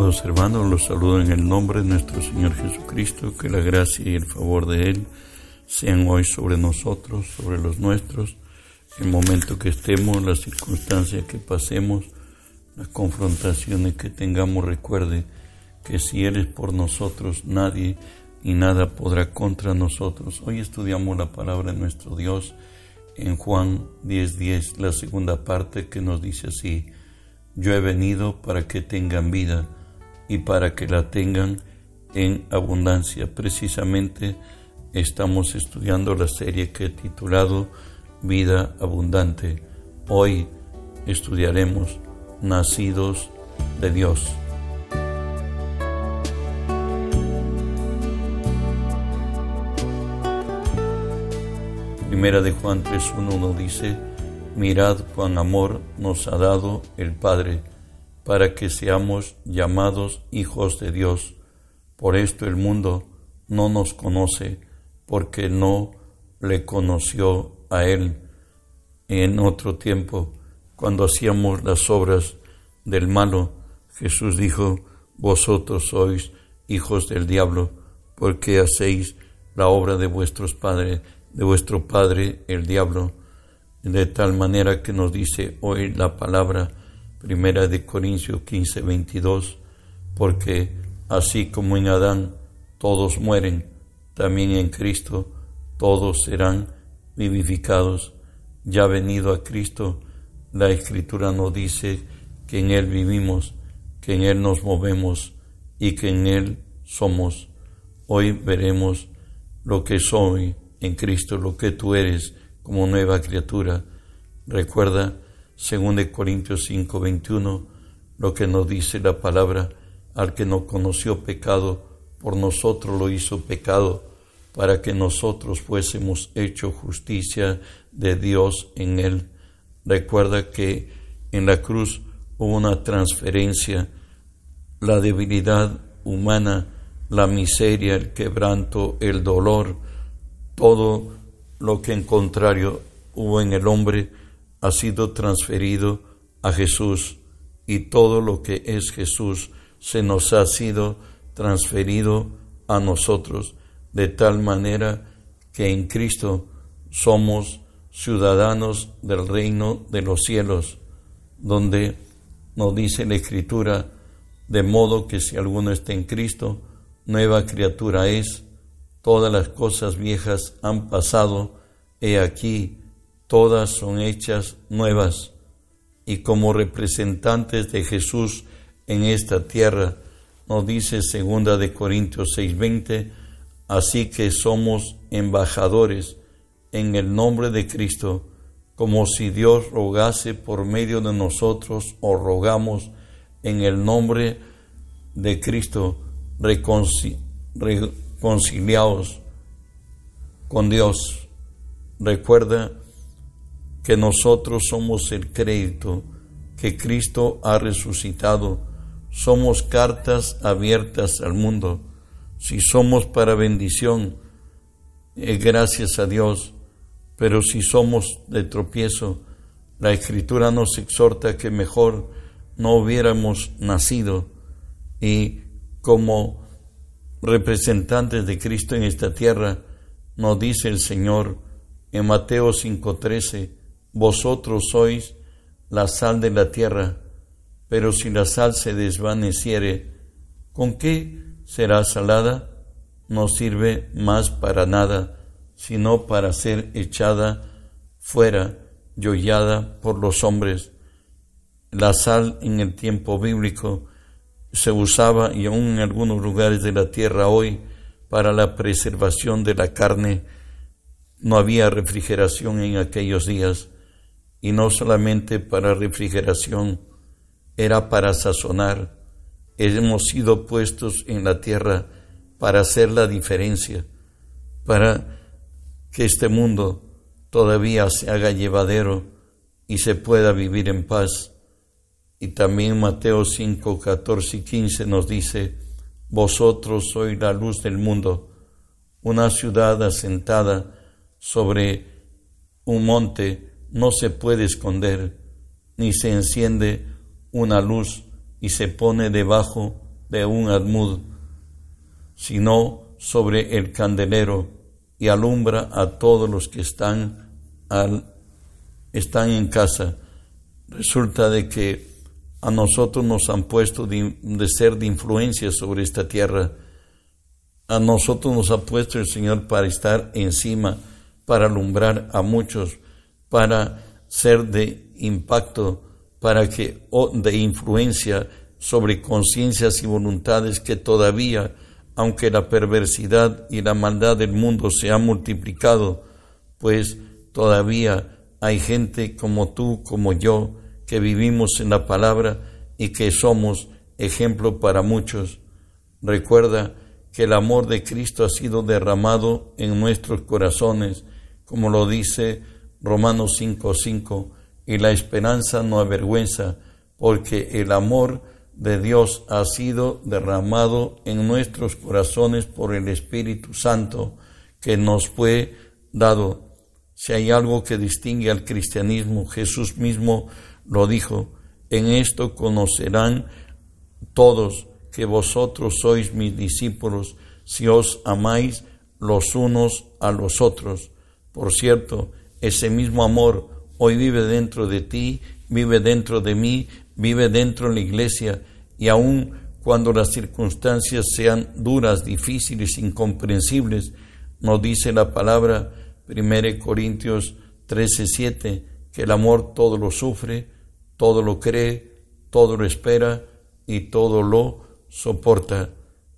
Amados hermanos, los saludo en el nombre de nuestro Señor Jesucristo, que la gracia y el favor de Él sean hoy sobre nosotros, sobre los nuestros, el momento que estemos, las circunstancias que pasemos, las confrontaciones que tengamos, recuerde que si Él es por nosotros, nadie y nada podrá contra nosotros. Hoy estudiamos la palabra de nuestro Dios en Juan 10:10, la segunda parte que nos dice así, yo he venido para que tengan vida y para que la tengan en abundancia. Precisamente estamos estudiando la serie que he titulado Vida Abundante. Hoy estudiaremos Nacidos de Dios. Primera de Juan 3.1 nos dice, mirad cuán amor nos ha dado el Padre para que seamos llamados hijos de Dios. Por esto el mundo no nos conoce, porque no le conoció a Él. En otro tiempo, cuando hacíamos las obras del malo, Jesús dijo, vosotros sois hijos del diablo, porque hacéis la obra de vuestros padres, de vuestro padre el diablo, de tal manera que nos dice hoy la palabra Primera de Corintios 15, 22, porque así como en Adán todos mueren, también en Cristo todos serán vivificados. Ya venido a Cristo, la Escritura nos dice que en Él vivimos, que en Él nos movemos y que en Él somos. Hoy veremos lo que soy en Cristo, lo que tú eres como nueva criatura. Recuerda según de Corintios 5, 21, lo que nos dice la palabra, al que no conoció pecado, por nosotros lo hizo pecado, para que nosotros fuésemos hecho justicia de Dios en él. Recuerda que en la cruz hubo una transferencia, la debilidad humana, la miseria, el quebranto, el dolor, todo lo que en contrario hubo en el hombre, ha sido transferido a Jesús y todo lo que es Jesús se nos ha sido transferido a nosotros, de tal manera que en Cristo somos ciudadanos del reino de los cielos, donde nos dice la Escritura, de modo que si alguno está en Cristo, nueva criatura es, todas las cosas viejas han pasado, he aquí, todas son hechas nuevas y como representantes de Jesús en esta tierra, nos dice segunda de Corintios 6:20, así que somos embajadores en el nombre de Cristo, como si Dios rogase por medio de nosotros o rogamos en el nombre de Cristo, reconciliados con Dios. Recuerda que nosotros somos el crédito, que Cristo ha resucitado, somos cartas abiertas al mundo. Si somos para bendición, es gracias a Dios, pero si somos de tropiezo, la Escritura nos exhorta que mejor no hubiéramos nacido. Y como representantes de Cristo en esta tierra, nos dice el Señor en Mateo 5:13, vosotros sois la sal de la tierra, pero si la sal se desvaneciere, ¿con qué será salada? No sirve más para nada, sino para ser echada fuera y hollada por los hombres. La sal en el tiempo bíblico se usaba y aún en algunos lugares de la tierra hoy para la preservación de la carne. No había refrigeración en aquellos días y no solamente para refrigeración, era para sazonar. Hemos sido puestos en la tierra para hacer la diferencia, para que este mundo todavía se haga llevadero y se pueda vivir en paz. Y también Mateo 5, 14 y 15 nos dice, Vosotros sois la luz del mundo, una ciudad asentada sobre un monte no se puede esconder, ni se enciende una luz y se pone debajo de un admud, sino sobre el candelero y alumbra a todos los que están, al, están en casa. Resulta de que a nosotros nos han puesto de, ser de influencia sobre esta tierra. A nosotros nos ha puesto el Señor para estar encima, para alumbrar a muchos, para ser de impacto, para que de influencia sobre conciencias y voluntades que todavía, aunque la perversidad y la maldad del mundo se han multiplicado, pues todavía hay gente como tú, como yo, que vivimos en la palabra y que somos ejemplo para muchos. Recuerda que el amor de Cristo ha sido derramado en nuestros corazones, como lo dice Romanos 5:5, y la esperanza no avergüenza, porque el amor de Dios ha sido derramado en nuestros corazones por el Espíritu Santo que nos fue dado. Si hay algo que distingue al cristianismo, Jesús mismo lo dijo, en esto conocerán todos que vosotros sois mis discípulos si os amáis los unos a los otros. Por cierto, ese mismo amor hoy vive dentro de ti, vive dentro de mí, vive dentro de la iglesia y aun cuando las circunstancias sean duras, difíciles, incomprensibles, nos dice la palabra 1 Corintios 13:7 que el amor todo lo sufre, todo lo cree, todo lo espera y todo lo soporta.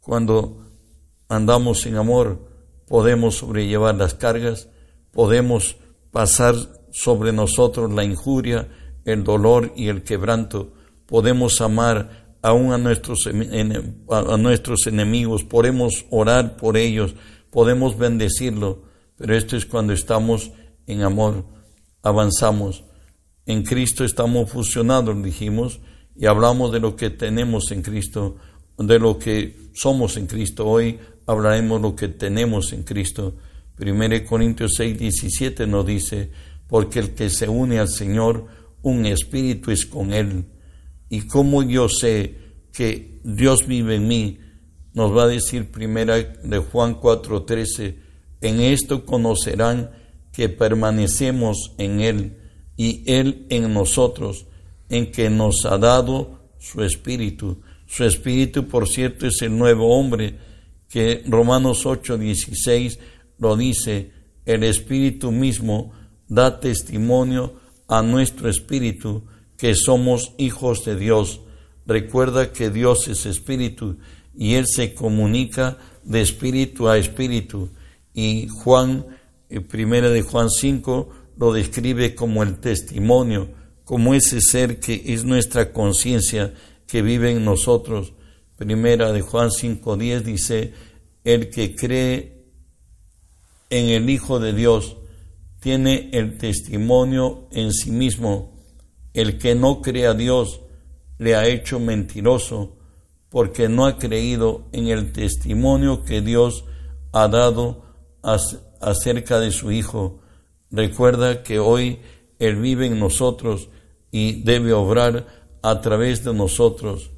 Cuando andamos en amor, podemos sobrellevar las cargas, podemos pasar sobre nosotros la injuria, el dolor y el quebranto, podemos amar aún a nuestros, enemigos, podemos orar por ellos, podemos bendecirlo, pero esto es cuando estamos en amor, avanzamos en Cristo estamos fusionados, dijimos, y hablamos de lo que tenemos en Cristo, de lo que somos en Cristo. Hoy hablaremos de lo que tenemos en Cristo. 1 Corintios 6, 17 nos dice, porque el que se une al Señor, un espíritu es con Él. Y como yo sé que Dios vive en mí, nos va a decir primera de Juan 4, 13, en esto conocerán que permanecemos en Él y Él en nosotros, en que nos ha dado su Espíritu. Su Espíritu, por cierto, es el nuevo hombre, que Romanos 8, 16 lo dice, el Espíritu mismo da testimonio a nuestro Espíritu que somos hijos de Dios. Recuerda que Dios es Espíritu y Él se comunica de Espíritu a Espíritu. Y Juan, eh, primera de Juan 5, lo describe como el testimonio, como ese ser que es nuestra conciencia que vive en nosotros. Primera de Juan 5.10 dice, el que cree en el Hijo de Dios tiene el testimonio en sí mismo. El que no cree a Dios le ha hecho mentiroso porque no ha creído en el testimonio que Dios ha dado acerca de su Hijo. Recuerda que hoy Él vive en nosotros y debe obrar a través de nosotros.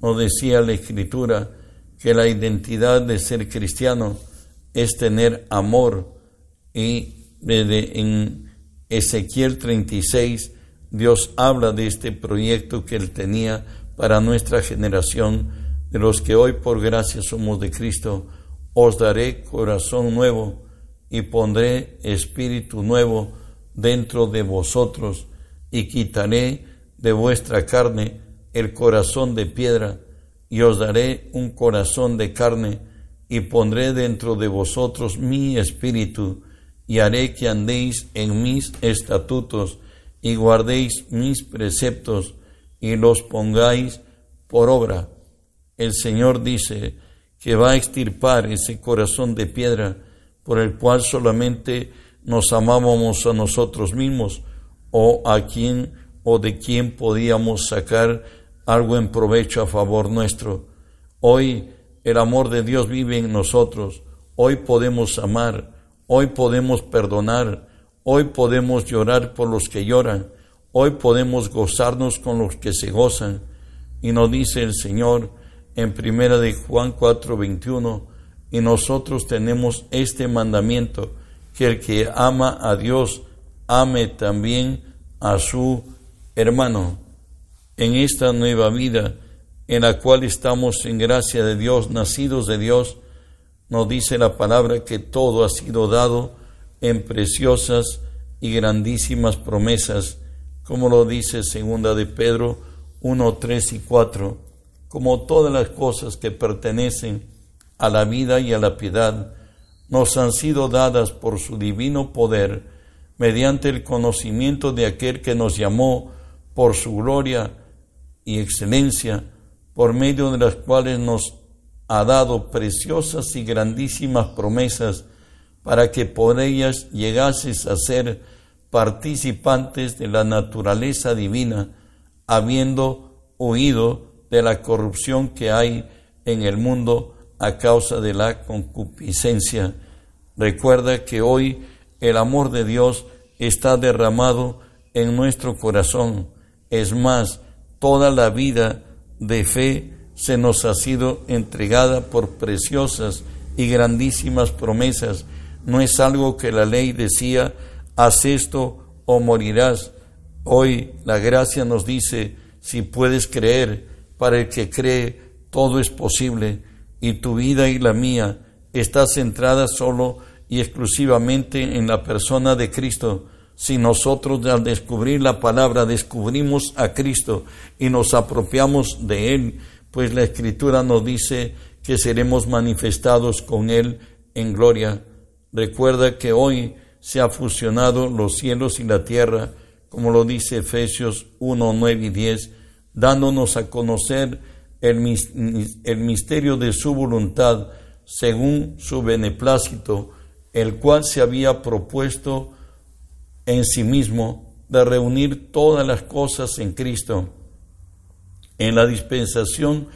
Nos decía la Escritura que la identidad de ser cristiano es tener amor y en Ezequiel 36 Dios habla de este proyecto que Él tenía para nuestra generación, de los que hoy por gracia somos de Cristo. Os daré corazón nuevo y pondré espíritu nuevo dentro de vosotros y quitaré de vuestra carne el corazón de piedra y os daré un corazón de carne y pondré dentro de vosotros mi espíritu y haré que andéis en mis estatutos y guardéis mis preceptos y los pongáis por obra. El Señor dice que va a extirpar ese corazón de piedra por el cual solamente nos amábamos a nosotros mismos o a quien o de quien podíamos sacar algo en provecho a favor nuestro. Hoy el amor de Dios vive en nosotros. Hoy podemos amar, hoy podemos perdonar, hoy podemos llorar por los que lloran, hoy podemos gozarnos con los que se gozan. Y nos dice el Señor en primera de Juan 4:21, y nosotros tenemos este mandamiento, que el que ama a Dios ame también a su hermano. En esta nueva vida en la cual estamos en gracia de Dios, nacidos de Dios, nos dice la palabra que todo ha sido dado en preciosas y grandísimas promesas, como lo dice segunda de Pedro 1, 3 y 4, como todas las cosas que pertenecen a la vida y a la piedad, nos han sido dadas por su divino poder, mediante el conocimiento de aquel que nos llamó por su gloria y excelencia, por medio de las cuales nos ha dado preciosas y grandísimas promesas, para que por ellas llegases a ser participantes de la naturaleza divina, habiendo huido de la corrupción que hay en el mundo a causa de la concupiscencia. Recuerda que hoy el amor de Dios está derramado en nuestro corazón. Es más, toda la vida de fe se nos ha sido entregada por preciosas y grandísimas promesas. No es algo que la ley decía, haz esto o morirás. Hoy la gracia nos dice, si puedes creer, para el que cree, todo es posible y tu vida y la mía está centrada solo y exclusivamente en la persona de Cristo. Si nosotros al descubrir la palabra descubrimos a Cristo y nos apropiamos de Él, pues la Escritura nos dice que seremos manifestados con Él en gloria. Recuerda que hoy se ha fusionado los cielos y la tierra, como lo dice Efesios 1, 9 y 10, dándonos a conocer el, el misterio de su voluntad según su beneplácito, el cual se había propuesto en sí mismo de reunir todas las cosas en Cristo, en la dispensación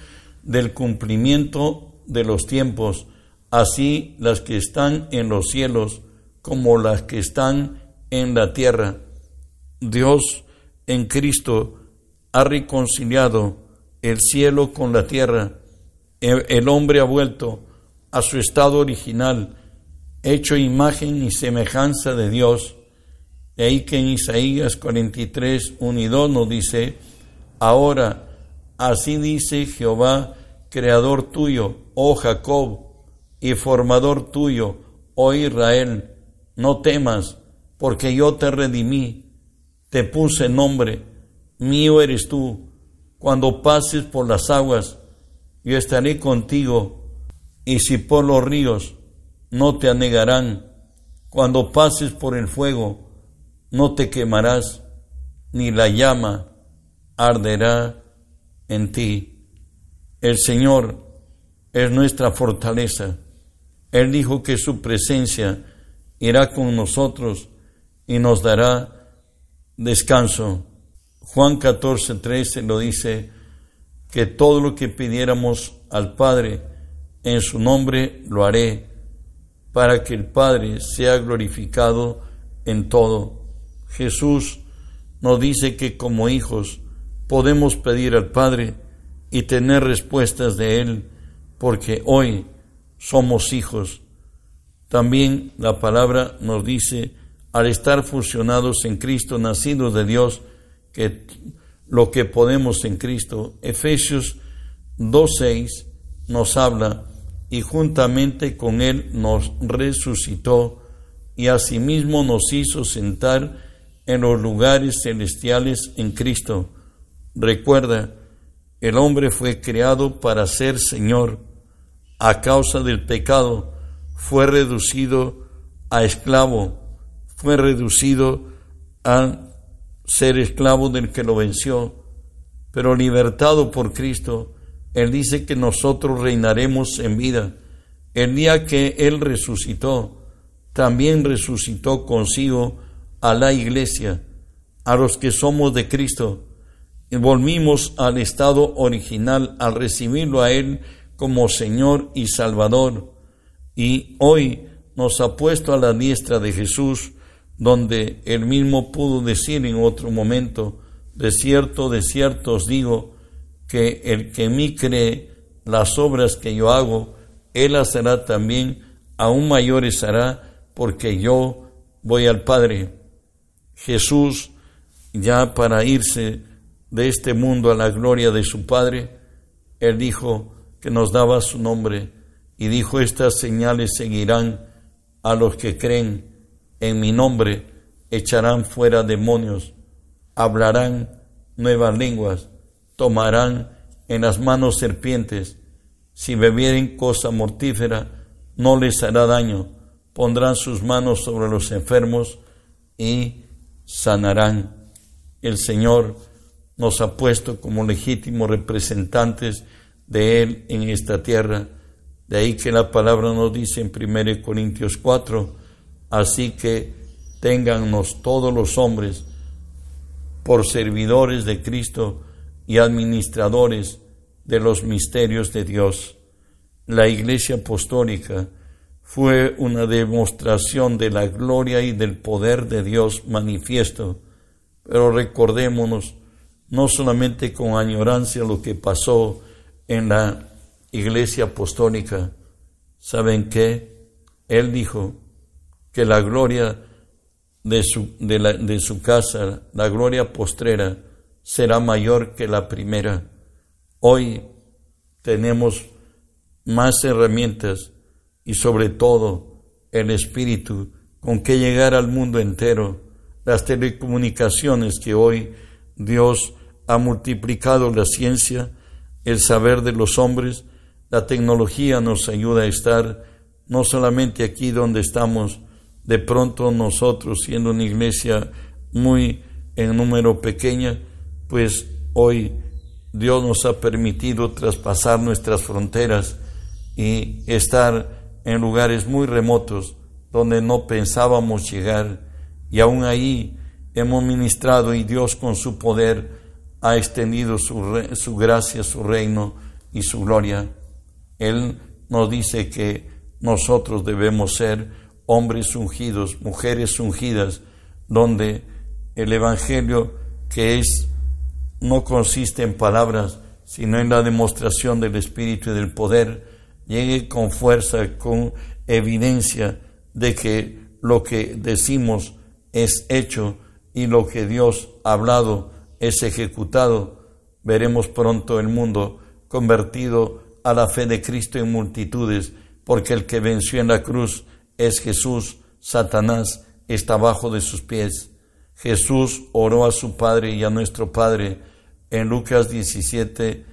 del cumplimiento de los tiempos, así las que están en los cielos como las que están en la tierra. Dios en Cristo ha reconciliado el cielo con la tierra. El hombre ha vuelto a su estado original, hecho imagen y semejanza de Dios. De ahí que en Isaías 43, 1 y 2 nos dice, ahora así dice Jehová, creador tuyo, oh Jacob, y formador tuyo, oh Israel, no temas, porque yo te redimí, te puse nombre, mío eres tú cuando pases por las aguas, yo estaré contigo, y si por los ríos, no te anegarán. Cuando pases por el fuego, no te quemarás, ni la llama arderá en ti. El Señor es nuestra fortaleza. Él dijo que su presencia irá con nosotros y nos dará descanso. Juan 14, 13 lo dice, que todo lo que pidiéramos al Padre en su nombre lo haré, para que el Padre sea glorificado en todo. Jesús nos dice que como hijos podemos pedir al Padre y tener respuestas de Él, porque hoy somos hijos. También la palabra nos dice, al estar fusionados en Cristo, nacidos de Dios, que lo que podemos en Cristo. Efesios 2.6 nos habla y juntamente con Él nos resucitó y asimismo nos hizo sentar en los lugares celestiales en Cristo. Recuerda, el hombre fue creado para ser Señor. A causa del pecado fue reducido a esclavo, fue reducido a ser esclavo del que lo venció, pero libertado por Cristo, Él dice que nosotros reinaremos en vida. El día que Él resucitó, también resucitó consigo a la iglesia, a los que somos de Cristo. Y volvimos al estado original al recibirlo a Él como Señor y Salvador. Y hoy nos ha puesto a la diestra de Jesús donde él mismo pudo decir en otro momento, de cierto, de cierto os digo, que el que en mí cree, las obras que yo hago, Él las hará también, aún mayores hará, porque yo voy al Padre. Jesús, ya para irse de este mundo a la gloria de su Padre, Él dijo que nos daba su nombre y dijo, estas señales seguirán a los que creen en mi nombre, echarán fuera demonios, hablarán nuevas lenguas, tomarán en las manos serpientes, si bebieren cosa mortífera, no les hará daño, pondrán sus manos sobre los enfermos y sanarán. El Señor nos ha puesto como legítimos representantes de Él en esta tierra. De ahí que la palabra nos dice en 1 Corintios 4, así que téngannos todos los hombres por servidores de Cristo y administradores de los misterios de Dios. La Iglesia Apostólica fue una demostración de la gloria y del poder de Dios manifiesto, pero recordémonos no solamente con añorancia lo que pasó en la Iglesia Apostólica, ¿saben qué? Él dijo que la gloria de su, de, su casa, la gloria postrera, será mayor que la primera. Hoy tenemos más herramientas y sobre todo el espíritu con que llegar al mundo entero. Las telecomunicaciones que hoy Dios ha multiplicado la ciencia, el saber de los hombres, la tecnología nos ayuda a estar no solamente aquí donde estamos, de pronto nosotros, siendo una iglesia muy en número pequeña, pues hoy Dios nos ha permitido traspasar nuestras fronteras y estar en lugares muy remotos donde no pensábamos llegar y aún ahí hemos ministrado y Dios con su poder ha extendido su, su gracia, su reino y su gloria. Él nos dice que nosotros debemos ser hombres ungidos, mujeres ungidas, donde el Evangelio que es no consiste en palabras, sino en la demostración del Espíritu y del poder, llegue con fuerza, con evidencia de que lo que decimos es hecho y lo que Dios ha hablado es ejecutado, veremos pronto el mundo convertido a la fe de Cristo en multitudes, porque el que venció en la cruz es Jesús, Satanás está bajo de sus pies. Jesús oró a su Padre y a nuestro Padre en Lucas 17,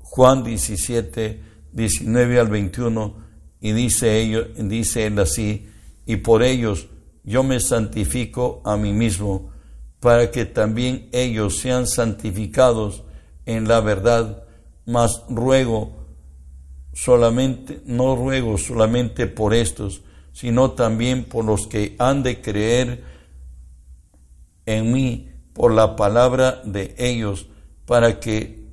Juan 17, 19 al 21, y dice, ello, dice él así, y por ellos yo me santifico a mí mismo, para que también ellos sean santificados en la verdad, mas ruego solamente, no ruego solamente por estos, sino también por los que han de creer en mí por la palabra de ellos, para que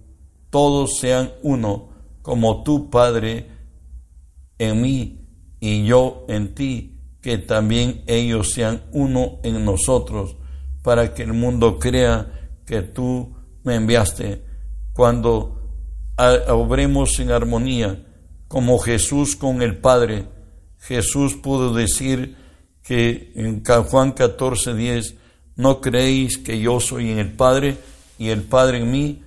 todos sean uno, como tú, Padre, en mí y yo en ti, que también ellos sean uno en nosotros, para que el mundo crea que tú me enviaste. Cuando obremos en armonía, como Jesús con el Padre. Jesús pudo decir que en Juan 14, 10, no creéis que yo soy en el Padre y el Padre en mí.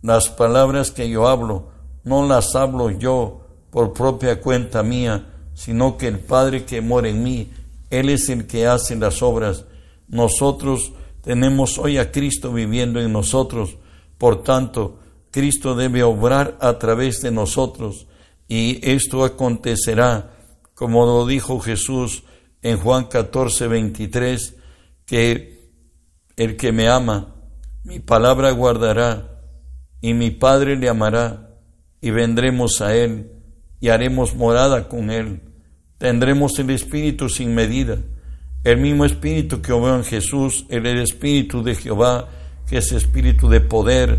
Las palabras que yo hablo, no las hablo yo por propia cuenta mía, sino que el Padre que mora en mí, Él es el que hace las obras. Nosotros tenemos hoy a Cristo viviendo en nosotros, por tanto, Cristo debe obrar a través de nosotros y esto acontecerá, como lo dijo Jesús en Juan 14, 23, que el que me ama, mi palabra guardará, y mi Padre le amará, y vendremos a él, y haremos morada con él. Tendremos el Espíritu sin medida, el mismo Espíritu que hubo en Jesús, el, el Espíritu de Jehová, que es Espíritu de poder,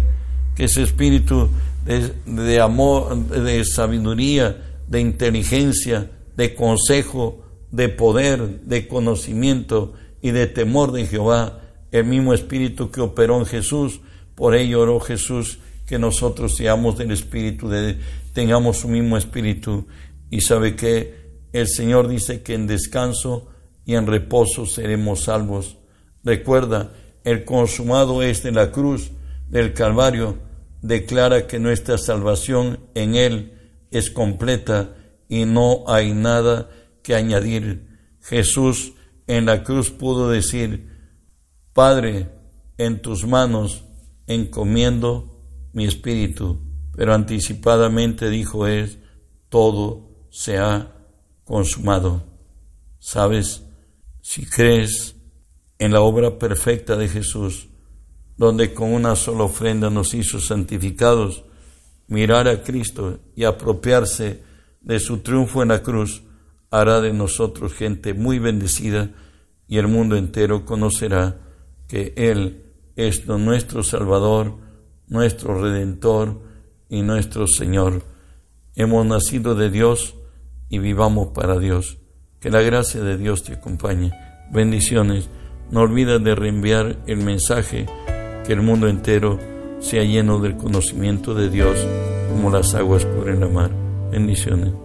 que es Espíritu de, amor, de sabiduría, de inteligencia, de consejo, de poder, de conocimiento y de temor de Jehová, el mismo espíritu que operó en Jesús. Por ello oró Jesús que nosotros seamos del Espíritu, de, tengamos su mismo Espíritu. Y sabe que el Señor dice que en descanso y en reposo seremos salvos. Recuerda, el consumado es de la cruz del Calvario, declara que nuestra salvación en Él es completa y no hay nada que añadir. Jesús en la cruz pudo decir, Padre, en tus manos encomiendo mi espíritu, pero anticipadamente dijo es, todo se ha consumado. ¿Sabes? Si crees en la obra perfecta de Jesús, donde con una sola ofrenda nos hizo santificados, mirar a Cristo y apropiarse de su triunfo en la cruz, hará de nosotros gente muy bendecida y el mundo entero conocerá que Él es nuestro Salvador, nuestro Redentor y nuestro Señor. Hemos nacido de Dios y vivamos para Dios. Que la gracia de Dios te acompañe. Bendiciones. No olvides de reenviar el mensaje que el mundo entero sea lleno del conocimiento de Dios como las aguas cubren la mar. Bendiciones.